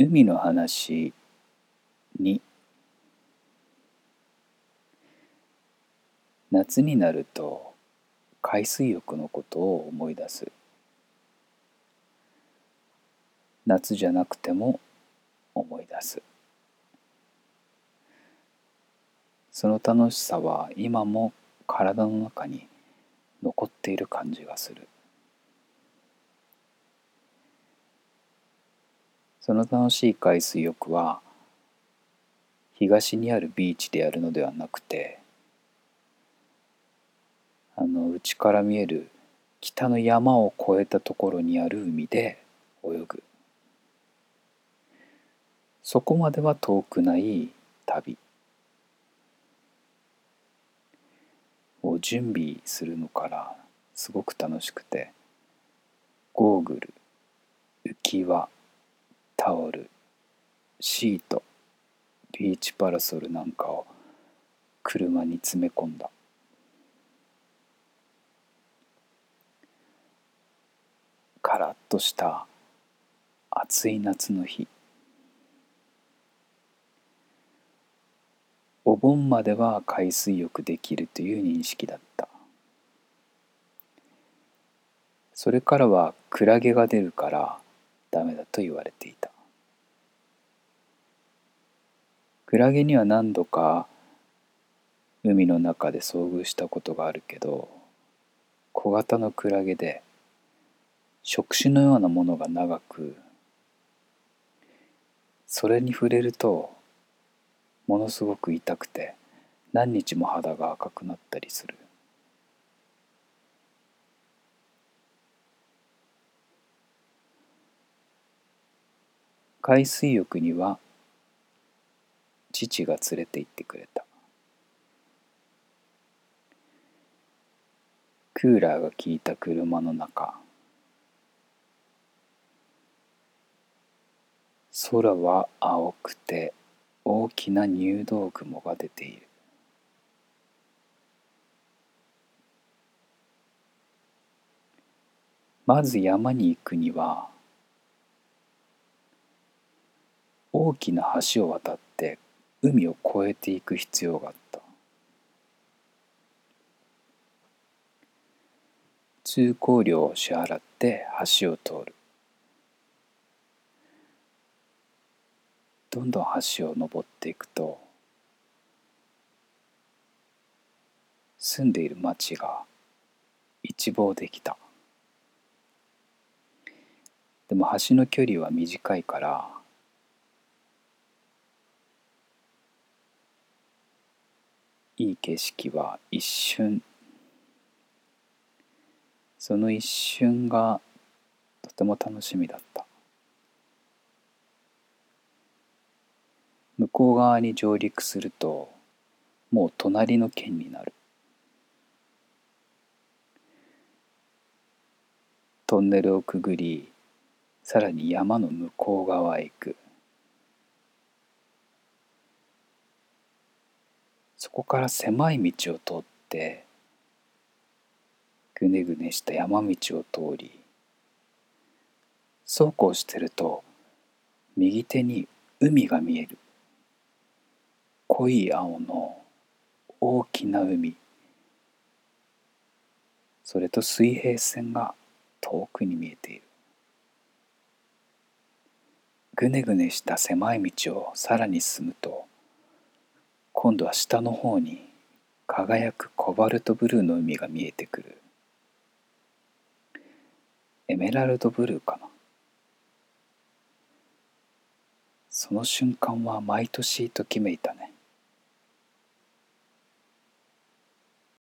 海の話に夏になると海水浴のことを思い出す。夏じゃなくても思い出す。その楽しさは今も体の中に残っている感じがする。その楽しい海水浴は東にあるビーチでやるのではなくてあの内から見える北の山を越えたところにある海で泳ぐ。そこまでは遠くない旅。を準備するのからすごく楽しくてゴーグル浮き輪タオルシートビーチパラソルなんかを車に詰め込んだ。カラッとした暑い夏の日。お盆までは海水浴できるという認識だった。それからはクラゲが出るからダメだと言われていた。クラゲには何度か海の中で遭遇したことがあるけど小型のクラゲで触手のようなものが長くそれに触れるとものすごく痛くて何日も肌が赤くなったりする。海水浴には父が連れて行ってくれた。クーラーが効いた車の中空は青くて大きな入道雲が出ている。まず山に行くには大きな橋を渡って海を越えていく必要があった。通行料を支払って橋を通る。どんどん橋を登っていくと住んでいる町が一望できた。でも橋の距離は短いからいい景色は一瞬。その一瞬がとても楽しみだった。向こう側に上陸するともう隣の県になる。トンネルをくぐりさらに山の向こう側へ行く。そこから狭い道を通ってぐねぐねした山道を通りそうこうしてると右手に海が見える。濃い青の大きな海。それと水平線が遠くに見えている。ぐねぐねした狭い道をさらに進むと今度は下の方に輝くコバルトブルーの海が見えてくる。エメラルドブルーかな。その瞬間は毎年ときめいたね。